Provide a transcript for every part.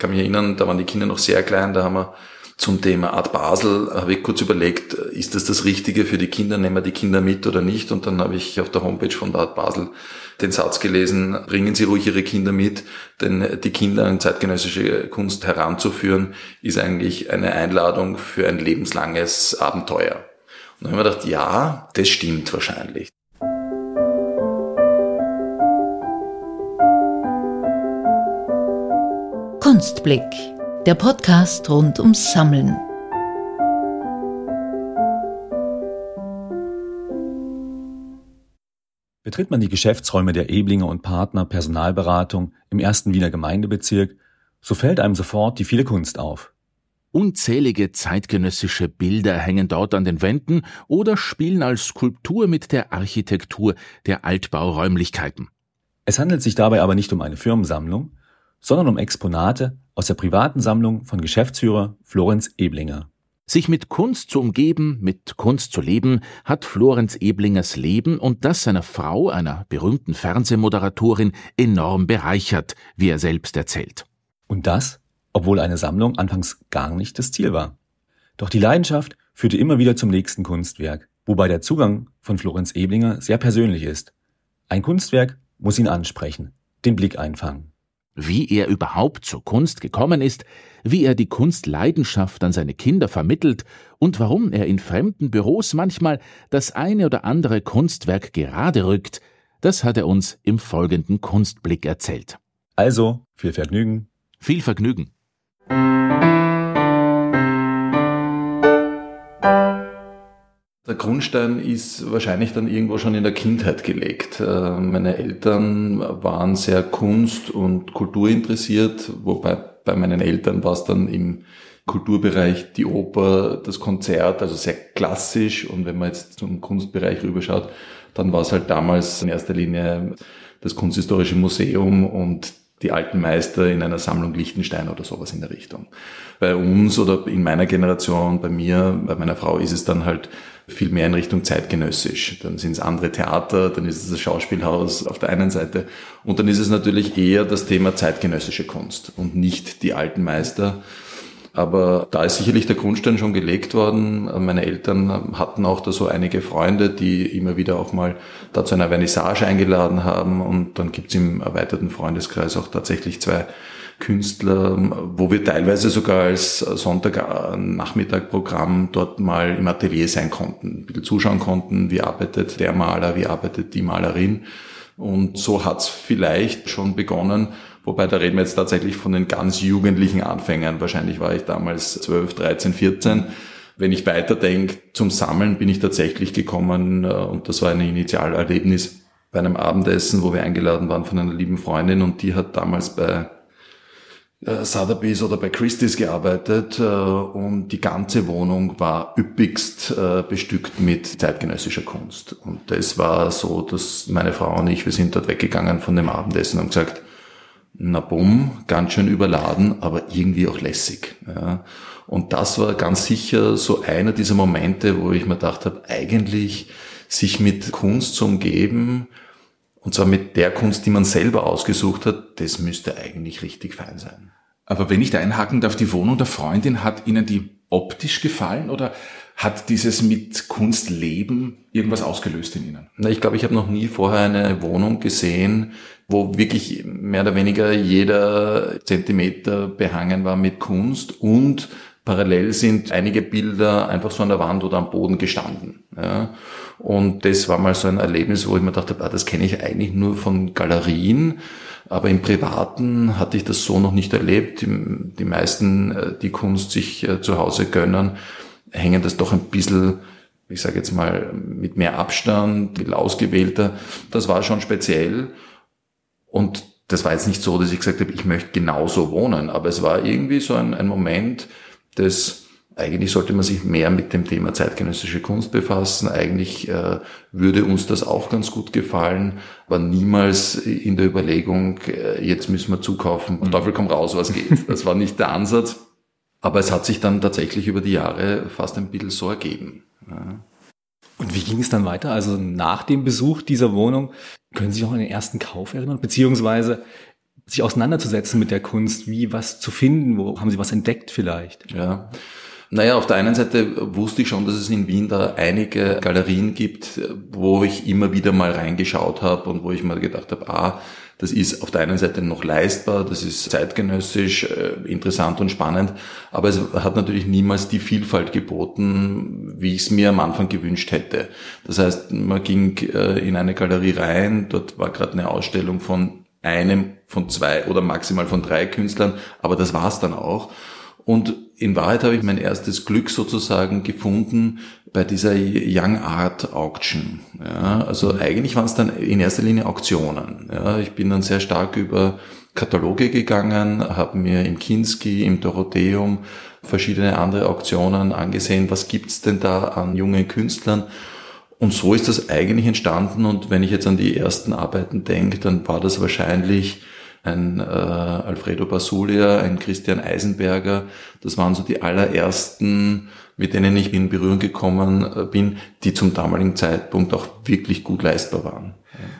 kann mich erinnern, da waren die Kinder noch sehr klein, da haben wir zum Thema Art Basel, habe ich kurz überlegt, ist das das Richtige für die Kinder, nehmen wir die Kinder mit oder nicht? Und dann habe ich auf der Homepage von der Art Basel den Satz gelesen, bringen Sie ruhig Ihre Kinder mit, denn die Kinder an zeitgenössische Kunst heranzuführen, ist eigentlich eine Einladung für ein lebenslanges Abenteuer. Und dann habe ich mir gedacht, ja, das stimmt wahrscheinlich. Kunstblick, der Podcast rund ums Sammeln. Betritt man die Geschäftsräume der Eblinger und Partner Personalberatung im ersten Wiener Gemeindebezirk, so fällt einem sofort die viele Kunst auf. Unzählige zeitgenössische Bilder hängen dort an den Wänden oder spielen als Skulptur mit der Architektur der Altbauräumlichkeiten. Es handelt sich dabei aber nicht um eine Firmensammlung, sondern um Exponate aus der privaten Sammlung von Geschäftsführer Florenz Eblinger. Sich mit Kunst zu umgeben, mit Kunst zu leben, hat Florenz Eblingers Leben und das seiner Frau, einer berühmten Fernsehmoderatorin, enorm bereichert, wie er selbst erzählt. Und das, obwohl eine Sammlung anfangs gar nicht das Ziel war. Doch die Leidenschaft führte immer wieder zum nächsten Kunstwerk, wobei der Zugang von Florenz Eblinger sehr persönlich ist. Ein Kunstwerk muss ihn ansprechen, den Blick einfangen wie er überhaupt zur Kunst gekommen ist, wie er die Kunstleidenschaft an seine Kinder vermittelt und warum er in fremden Büros manchmal das eine oder andere Kunstwerk gerade rückt, das hat er uns im folgenden Kunstblick erzählt. Also, viel Vergnügen. Viel Vergnügen. Der Grundstein ist wahrscheinlich dann irgendwo schon in der Kindheit gelegt. Äh, meine Eltern waren sehr kunst- und kulturinteressiert, wobei bei meinen Eltern war es dann im Kulturbereich die Oper, das Konzert, also sehr klassisch. Und wenn man jetzt zum Kunstbereich rüberschaut, dann war es halt damals in erster Linie das Kunsthistorische Museum und die alten Meister in einer Sammlung Liechtenstein oder sowas in der Richtung. Bei uns oder in meiner Generation, bei mir, bei meiner Frau ist es dann halt viel mehr in Richtung zeitgenössisch. Dann sind es andere Theater, dann ist es das Schauspielhaus auf der einen Seite und dann ist es natürlich eher das Thema zeitgenössische Kunst und nicht die alten Meister. Aber da ist sicherlich der Grundstein schon gelegt worden. Meine Eltern hatten auch da so einige Freunde, die immer wieder auch mal da zu einer Vernissage eingeladen haben. Und dann gibt's im erweiterten Freundeskreis auch tatsächlich zwei Künstler, wo wir teilweise sogar als Sonntagnachmittagprogramm dort mal im Atelier sein konnten, ein bisschen zuschauen konnten, wie arbeitet der Maler, wie arbeitet die Malerin. Und so hat's vielleicht schon begonnen, wobei da reden wir jetzt tatsächlich von den ganz jugendlichen Anfängern. Wahrscheinlich war ich damals 12, 13, 14. Wenn ich weiterdenke, zum Sammeln bin ich tatsächlich gekommen äh, und das war ein Initialerlebnis bei einem Abendessen, wo wir eingeladen waren von einer lieben Freundin und die hat damals bei äh, Sotheby's oder bei Christie's gearbeitet äh, und die ganze Wohnung war üppigst bestückt mit zeitgenössischer Kunst. Und das war so, dass meine Frau und ich, wir sind dort weggegangen von dem Abendessen und gesagt, na bumm, ganz schön überladen, aber irgendwie auch lässig. Ja. Und das war ganz sicher so einer dieser Momente, wo ich mir gedacht habe, eigentlich sich mit Kunst zu umgeben, und zwar mit der Kunst, die man selber ausgesucht hat, das müsste eigentlich richtig fein sein. Aber wenn ich da einhaken darf, die Wohnung der Freundin, hat Ihnen die optisch gefallen oder hat dieses mit Kunst leben irgendwas ausgelöst in Ihnen? Na, ich glaube, ich habe noch nie vorher eine Wohnung gesehen, wo wirklich mehr oder weniger jeder Zentimeter behangen war mit Kunst und parallel sind einige Bilder einfach so an der Wand oder am Boden gestanden. Ja. Und das war mal so ein Erlebnis, wo ich mir dachte, ah, das kenne ich eigentlich nur von Galerien, aber im Privaten hatte ich das so noch nicht erlebt. Die meisten, äh, die Kunst sich äh, zu Hause gönnen, hängen das doch ein bisschen, ich sage jetzt mal, mit mehr Abstand, mit ausgewählter. Das war schon speziell. Und das war jetzt nicht so, dass ich gesagt habe, ich möchte genauso wohnen, aber es war irgendwie so ein, ein Moment des eigentlich sollte man sich mehr mit dem Thema zeitgenössische Kunst befassen. Eigentlich äh, würde uns das auch ganz gut gefallen, aber niemals in der Überlegung, äh, jetzt müssen wir zukaufen, mhm. Teufel komm raus, was geht. Das war nicht der Ansatz. Aber es hat sich dann tatsächlich über die Jahre fast ein bisschen so ergeben. Ja. Und wie ging es dann weiter? Also nach dem Besuch dieser Wohnung, können Sie sich auch an den ersten Kauf erinnern? Beziehungsweise sich auseinanderzusetzen mit der Kunst, wie was zu finden, wo haben Sie was entdeckt vielleicht? Ja. Naja, auf der einen Seite wusste ich schon, dass es in Wien da einige Galerien gibt, wo ich immer wieder mal reingeschaut habe und wo ich mal gedacht habe, ah, das ist auf der einen Seite noch leistbar, das ist zeitgenössisch, äh, interessant und spannend, aber es hat natürlich niemals die Vielfalt geboten, wie ich es mir am Anfang gewünscht hätte. Das heißt, man ging äh, in eine Galerie rein, dort war gerade eine Ausstellung von einem, von zwei oder maximal von drei Künstlern, aber das war's dann auch. Und in Wahrheit habe ich mein erstes Glück sozusagen gefunden bei dieser Young Art Auction. Ja, also eigentlich waren es dann in erster Linie Auktionen. Ja, ich bin dann sehr stark über Kataloge gegangen, habe mir im Kinski, im Dorotheum verschiedene andere Auktionen angesehen. Was gibt's denn da an jungen Künstlern? Und so ist das eigentlich entstanden. Und wenn ich jetzt an die ersten Arbeiten denke, dann war das wahrscheinlich ein äh, Alfredo Basulia, ein Christian Eisenberger. Das waren so die allerersten, mit denen ich in Berührung gekommen äh, bin, die zum damaligen Zeitpunkt auch wirklich gut leistbar waren.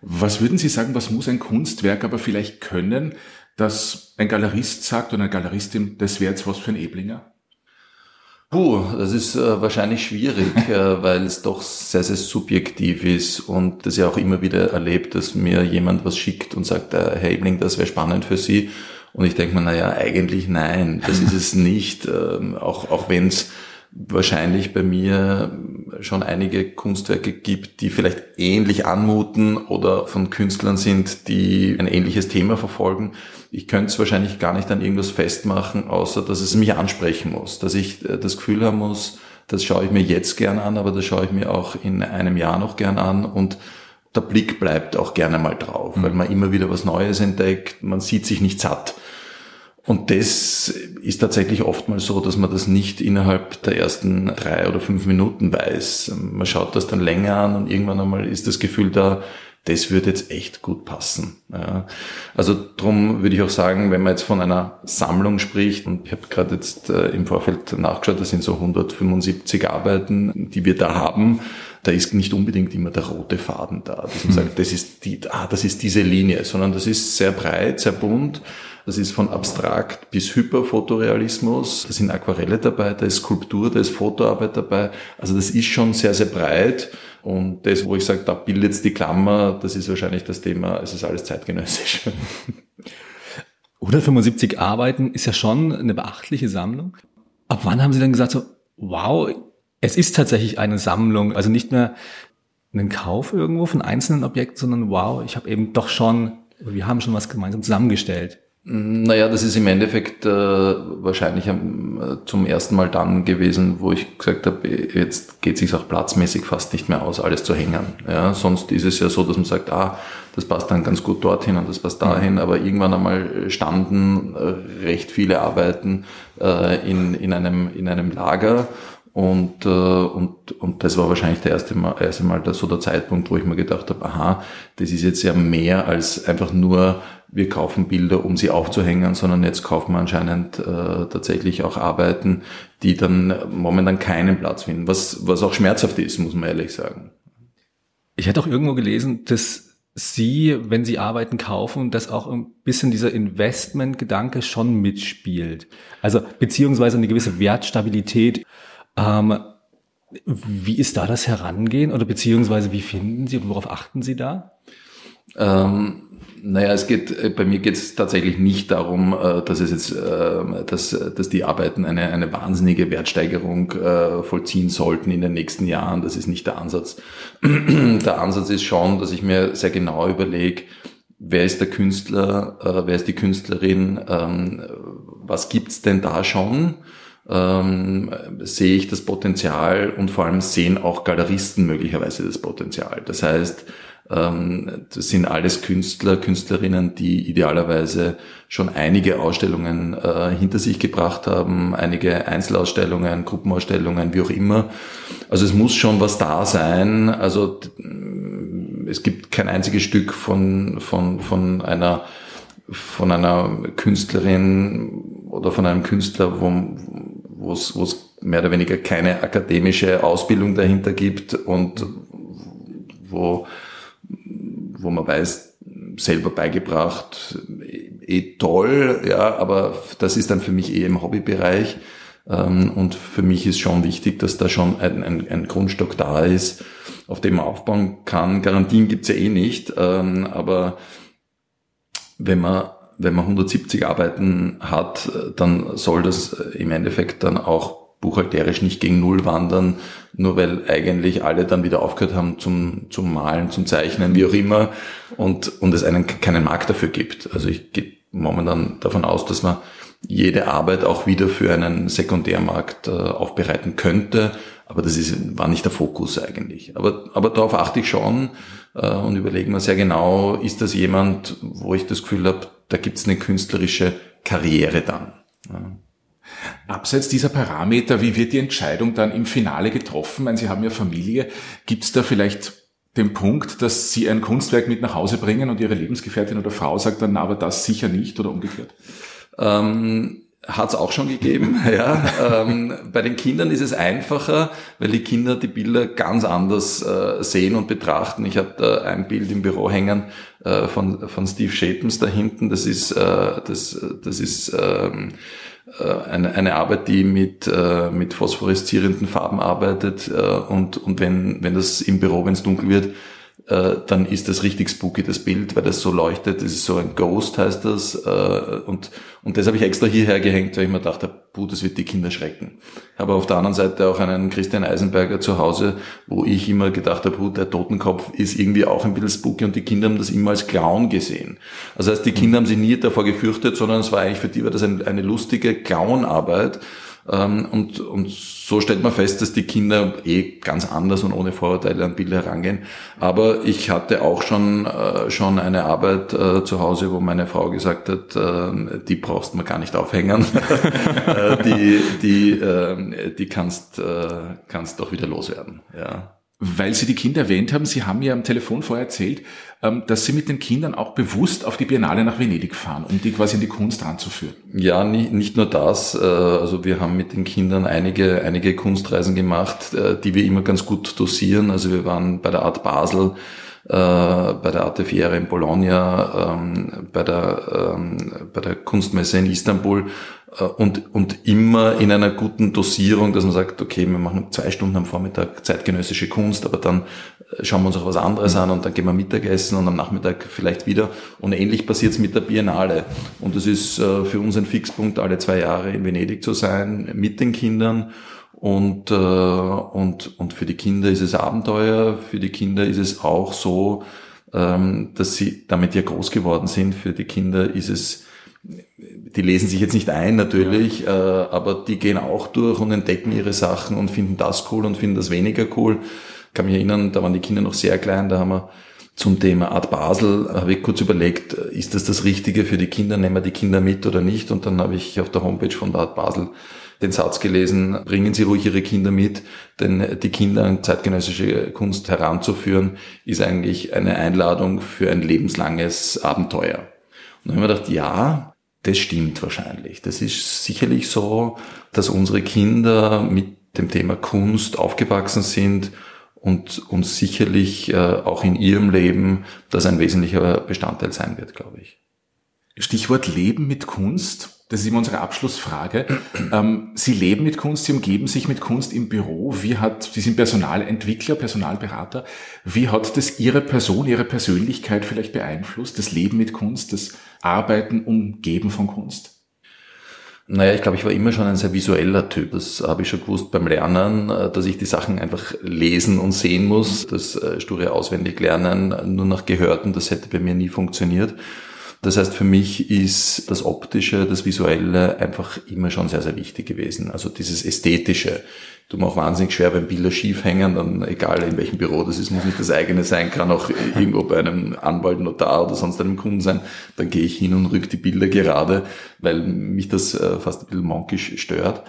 Was würden Sie sagen, was muss ein Kunstwerk aber vielleicht können, dass ein Galerist sagt oder eine Galeristin, das wäre jetzt was für ein Eblinger? Puh, das ist äh, wahrscheinlich schwierig, äh, weil es doch sehr, sehr subjektiv ist und das ja auch immer wieder erlebt, dass mir jemand was schickt und sagt, äh, hey Ebling, das wäre spannend für Sie. Und ich denke mir, naja, eigentlich nein, das ist es nicht, ähm, auch, auch wenn es wahrscheinlich bei mir schon einige Kunstwerke gibt, die vielleicht ähnlich anmuten oder von Künstlern sind, die ein ähnliches Thema verfolgen. Ich könnte es wahrscheinlich gar nicht an irgendwas festmachen, außer dass es mich ansprechen muss, dass ich äh, das Gefühl haben muss, das schaue ich mir jetzt gern an, aber das schaue ich mir auch in einem Jahr noch gern an und der Blick bleibt auch gerne mal drauf, mhm. weil man immer wieder was Neues entdeckt, man sieht sich nicht satt. Und das ist tatsächlich oftmals so, dass man das nicht innerhalb der ersten drei oder fünf Minuten weiß. Man schaut das dann länger an und irgendwann einmal ist das Gefühl da, das würde jetzt echt gut passen. Ja. Also drum würde ich auch sagen, wenn man jetzt von einer Sammlung spricht, und ich habe gerade jetzt äh, im Vorfeld nachgeschaut, das sind so 175 Arbeiten, die wir da haben, da ist nicht unbedingt immer der rote Faden da, dass man mhm. sagt, das ist die, ah, das ist diese Linie, sondern das ist sehr breit, sehr bunt das ist von abstrakt bis Hyperfotorealismus. Da sind Aquarelle dabei, da ist Skulptur, da ist Fotoarbeit dabei. Also das ist schon sehr, sehr breit. Und das, wo ich sage, da bildet die Klammer, das ist wahrscheinlich das Thema, es ist alles zeitgenössisch. 175 Arbeiten ist ja schon eine beachtliche Sammlung. Ab wann haben Sie dann gesagt so, wow, es ist tatsächlich eine Sammlung, also nicht mehr einen Kauf irgendwo von einzelnen Objekten, sondern wow, ich habe eben doch schon, wir haben schon was gemeinsam zusammengestellt. Naja, das ist im Endeffekt äh, wahrscheinlich äh, zum ersten Mal dann gewesen, wo ich gesagt habe, jetzt geht es sich auch platzmäßig fast nicht mehr aus, alles zu hängen. Ja, sonst ist es ja so, dass man sagt, ah, das passt dann ganz gut dorthin und das passt dahin, aber irgendwann einmal standen äh, recht viele Arbeiten äh, in, in, einem, in einem Lager. Und, äh, und, und das war wahrscheinlich der erste Mal, erste Mal der, so der Zeitpunkt, wo ich mir gedacht habe, aha, das ist jetzt ja mehr als einfach nur, wir kaufen Bilder, um sie aufzuhängen, sondern jetzt kaufen wir anscheinend äh, tatsächlich auch Arbeiten, die dann momentan keinen Platz finden, was, was auch schmerzhaft ist, muss man ehrlich sagen. Ich hätte auch irgendwo gelesen, dass Sie, wenn Sie Arbeiten kaufen, dass auch ein bisschen dieser Investmentgedanke schon mitspielt. Also beziehungsweise eine gewisse Wertstabilität. Ähm, wie ist da das Herangehen oder beziehungsweise wie finden Sie und worauf achten Sie da? Ähm, naja, es geht, äh, bei mir geht es tatsächlich nicht darum, äh, dass es jetzt, äh, dass, dass die Arbeiten eine, eine wahnsinnige Wertsteigerung vollziehen sollten in den nächsten Jahren. Das ist nicht der Ansatz. Der Ansatz ist schon, dass ich mir sehr genau überlege, wer ist der Künstler, wer ist die Künstlerin, ähm, was gibt's denn da schon? ähm, sehe ich das Potenzial und vor allem sehen auch Galeristen möglicherweise das Potenzial. Das heißt, ähm, das sind alles Künstler, Künstlerinnen, die idealerweise schon einige Ausstellungen äh, hinter sich gebracht haben, einige Einzelausstellungen, Gruppenausstellungen, wie auch immer. Also es muss schon was da sein. Also es gibt kein einziges Stück von, von, von einer von einer Künstlerin oder von einem Künstler, wo, wo es mehr oder weniger keine akademische Ausbildung dahinter gibt und wo, wo man weiß, selber beigebracht. eh toll, ja, aber das ist dann für mich eh im Hobbybereich. Ähm, und für mich ist schon wichtig, dass da schon ein, ein, ein Grundstock da ist, auf dem man aufbauen kann. Garantien gibt's ja eh nicht, ähm, aber wenn man wenn man 170 Arbeiten hat, dann soll das im Endeffekt dann auch buchhalterisch nicht gegen Null wandern, nur weil eigentlich alle dann wieder aufgehört haben zum, zum Malen, zum Zeichnen, wie auch immer, und, und es einen keinen Markt dafür gibt. Also ich gehe momentan davon aus, dass man jede Arbeit auch wieder für einen Sekundärmarkt äh, aufbereiten könnte, aber das ist, war nicht der Fokus eigentlich. Aber, aber darauf achte ich schon äh, und überlege mir sehr genau, ist das jemand, wo ich das Gefühl habe, da gibt es eine künstlerische Karriere dann. Abseits dieser Parameter, wie wird die Entscheidung dann im Finale getroffen? Meine, Sie haben ja Familie. Gibt es da vielleicht den Punkt, dass Sie ein Kunstwerk mit nach Hause bringen und Ihre Lebensgefährtin oder Frau sagt dann, aber das sicher nicht oder umgekehrt? Ähm, hat es auch schon gegeben. Ja. ähm, bei den Kindern ist es einfacher, weil die Kinder die Bilder ganz anders äh, sehen und betrachten. Ich habe da ein Bild im Büro hängen äh, von, von Steve Shapens da hinten. Das ist, äh, das, das ist ähm, äh, eine, eine Arbeit, die mit, äh, mit phosphoreszierenden Farben arbeitet äh, und, und wenn, wenn das im Büro, wenn es dunkel wird, äh, dann ist das richtig spooky, das Bild, weil das so leuchtet. Das ist so ein Ghost, heißt das. Äh, und, und das habe ich extra hierher gehängt, weil ich mir dachte, puh, das wird die Kinder schrecken. Habe auf der anderen Seite auch einen Christian Eisenberger zu Hause, wo ich immer gedacht habe, puh, der Totenkopf ist irgendwie auch ein bisschen spooky und die Kinder haben das immer als Clown gesehen. Also heißt, die Kinder haben sich nie davor gefürchtet, sondern es war eigentlich für die war das eine lustige Clownarbeit. Ähm, und, und so stellt man fest, dass die Kinder eh ganz anders und ohne Vorurteile an Bilder herangehen. Aber ich hatte auch schon, äh, schon eine Arbeit äh, zu Hause, wo meine Frau gesagt hat, äh, die brauchst man gar nicht aufhängen. die, die, die kannst, kannst doch wieder loswerden. Ja. Weil Sie die Kinder erwähnt haben, Sie haben mir am Telefon vorher erzählt, ähm, dass Sie mit den Kindern auch bewusst auf die Biennale nach Venedig fahren, um die quasi in die Kunst ranzuführen. Ja, nicht, nicht nur das. Äh, also wir haben mit den Kindern einige, einige Kunstreisen gemacht, äh, die wir immer ganz gut dosieren. Also wir waren bei der Art Basel, bei der Arte Fiera in Bologna, ähm, bei der, ähm, bei der Kunstmesse in Istanbul äh, und, und immer in einer guten Dosierung, dass man sagt, okay, wir machen zwei Stunden am Vormittag zeitgenössische Kunst, aber dann äh, schauen wir uns auch was anderes an und dann gehen wir Mittagessen und am Nachmittag vielleicht wieder. Und ähnlich passiert es mit der Biennale. Und es ist äh, für uns ein Fixpunkt, alle zwei Jahre in Venedig zu sein, mit den Kindern. Und, und, und für die Kinder ist es Abenteuer, für die Kinder ist es auch so, ähm, dass sie damit ja groß geworden sind. Für die Kinder ist es die lesen sich jetzt nicht ein natürlich, ja. äh, aber die gehen auch durch und entdecken ihre Sachen und finden das cool und finden das weniger cool. Ich kann mich erinnern, da waren die Kinder noch sehr klein, da haben wir zum Thema Art Basel, habe ich kurz überlegt, ist das das Richtige für die Kinder, nehmen wir die Kinder mit oder nicht? Und dann habe ich auf der Homepage von der Art Basel den Satz gelesen, bringen Sie ruhig Ihre Kinder mit, denn die Kinder an zeitgenössische Kunst heranzuführen, ist eigentlich eine Einladung für ein lebenslanges Abenteuer. Und dann habe ich mir gedacht, ja, das stimmt wahrscheinlich. Das ist sicherlich so, dass unsere Kinder mit dem Thema Kunst aufgewachsen sind und, und sicherlich äh, auch in ihrem Leben das ein wesentlicher Bestandteil sein wird, glaube ich. Stichwort Leben mit Kunst. Das ist immer unsere Abschlussfrage. Ähm, Sie leben mit Kunst, Sie umgeben sich mit Kunst im Büro. Wie hat, Sie sind Personalentwickler, Personalberater. Wie hat das Ihre Person, Ihre Persönlichkeit vielleicht beeinflusst? Das Leben mit Kunst, das Arbeiten, Umgeben von Kunst? Naja, ich glaube, ich war immer schon ein sehr visueller Typ. Das habe ich schon gewusst beim Lernen, äh, dass ich die Sachen einfach lesen und sehen muss. Das äh, sture auswendig lernen, nur nach Gehörten, das hätte bei mir nie funktioniert. Das heißt, für mich ist das Optische, das Visuelle einfach immer schon sehr, sehr wichtig gewesen. Also dieses Ästhetische. Du mir auch wahnsinnig schwer, wenn Bilder schief hängen, dann egal in welchem Büro das ist, muss nicht das eigene sein, kann auch irgendwo bei einem Anwalt, Notar oder sonst einem Kunden sein. Dann gehe ich hin und rück die Bilder gerade, weil mich das äh, fast ein bisschen monkisch stört.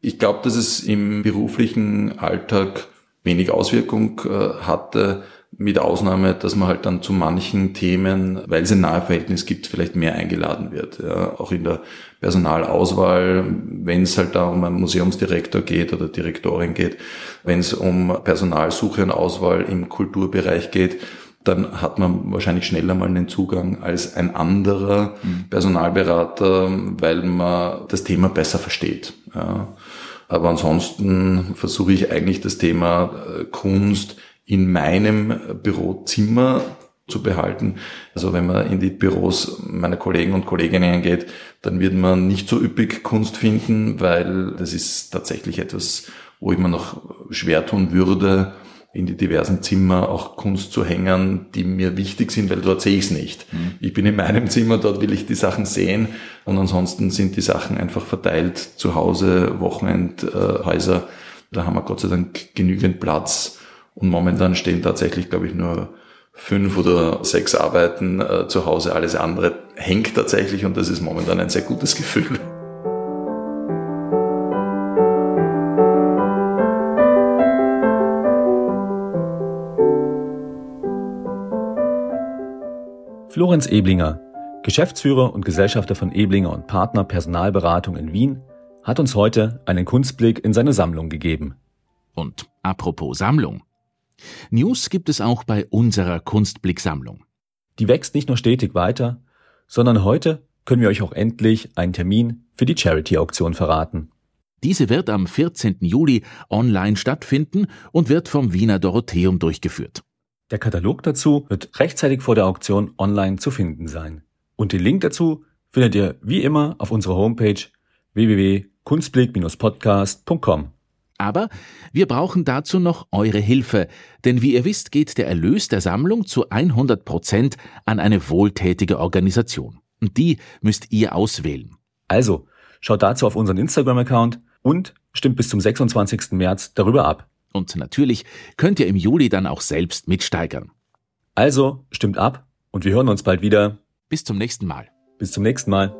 Ich glaube, dass es im beruflichen Alltag wenig Auswirkung äh, hatte, mit Ausnahme, dass man halt dann zu manchen Themen, weil es ein Nahverhältnis gibt, vielleicht mehr eingeladen wird. Ja, auch in der Personalauswahl, wenn es halt da um einen Museumsdirektor geht oder Direktorin geht, wenn es um Personalsuche und Auswahl im Kulturbereich geht, dann hat man wahrscheinlich schneller mal einen Zugang als ein anderer mhm. Personalberater, weil man das Thema besser versteht. Ja. Aber ansonsten versuche ich eigentlich das Thema äh, Kunst in meinem Bürozimmer zu behalten. Also wenn man in die Büros meiner Kollegen und Kolleginnen geht, dann wird man nicht so üppig Kunst finden, weil das ist tatsächlich etwas, wo ich mir noch schwer tun würde, in die diversen Zimmer auch Kunst zu hängen, die mir wichtig sind, weil dort sehe ich es nicht. Mhm. Ich bin in meinem Zimmer, dort will ich die Sachen sehen und ansonsten sind die Sachen einfach verteilt zu Hause, Wochenendhäuser. Äh, da haben wir Gott sei Dank genügend Platz und momentan stehen tatsächlich, glaube ich, nur fünf oder sechs Arbeiten äh, zu Hause. Alles andere hängt tatsächlich und das ist momentan ein sehr gutes Gefühl. Florenz Eblinger, Geschäftsführer und Gesellschafter von Eblinger und Partner Personalberatung in Wien, hat uns heute einen Kunstblick in seine Sammlung gegeben. Und apropos Sammlung. News gibt es auch bei unserer Kunstblick-Sammlung. Die wächst nicht nur stetig weiter, sondern heute können wir euch auch endlich einen Termin für die Charity-Auktion verraten. Diese wird am 14. Juli online stattfinden und wird vom Wiener Dorotheum durchgeführt. Der Katalog dazu wird rechtzeitig vor der Auktion online zu finden sein. Und den Link dazu findet ihr wie immer auf unserer Homepage www.kunstblick-podcast.com. Aber wir brauchen dazu noch eure Hilfe, denn wie ihr wisst, geht der Erlös der Sammlung zu 100 Prozent an eine wohltätige Organisation. Und die müsst ihr auswählen. Also, schaut dazu auf unseren Instagram-Account und stimmt bis zum 26. März darüber ab. Und natürlich könnt ihr im Juli dann auch selbst mitsteigern. Also stimmt ab und wir hören uns bald wieder. Bis zum nächsten Mal. Bis zum nächsten Mal.